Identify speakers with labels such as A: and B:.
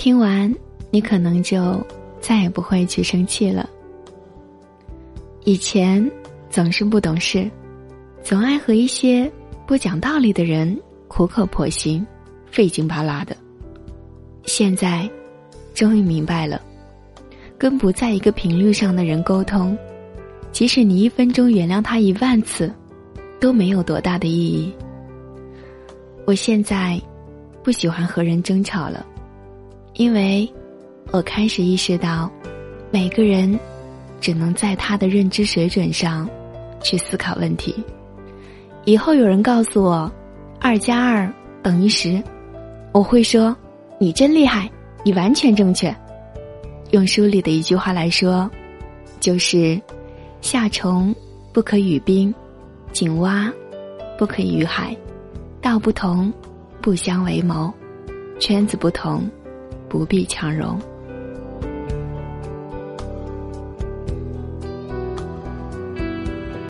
A: 听完，你可能就再也不会去生气了。以前总是不懂事，总爱和一些不讲道理的人苦口婆心、费劲巴拉的。现在，终于明白了，跟不在一个频率上的人沟通，即使你一分钟原谅他一万次，都没有多大的意义。我现在不喜欢和人争吵了，因为我开始意识到，每个人。只能在他的认知水准上，去思考问题。以后有人告诉我，二加二等于十，我会说：“你真厉害，你完全正确。”用书里的一句话来说，就是：“夏虫不可语冰，井蛙不可语海，道不同不相为谋，圈子不同不必强融。”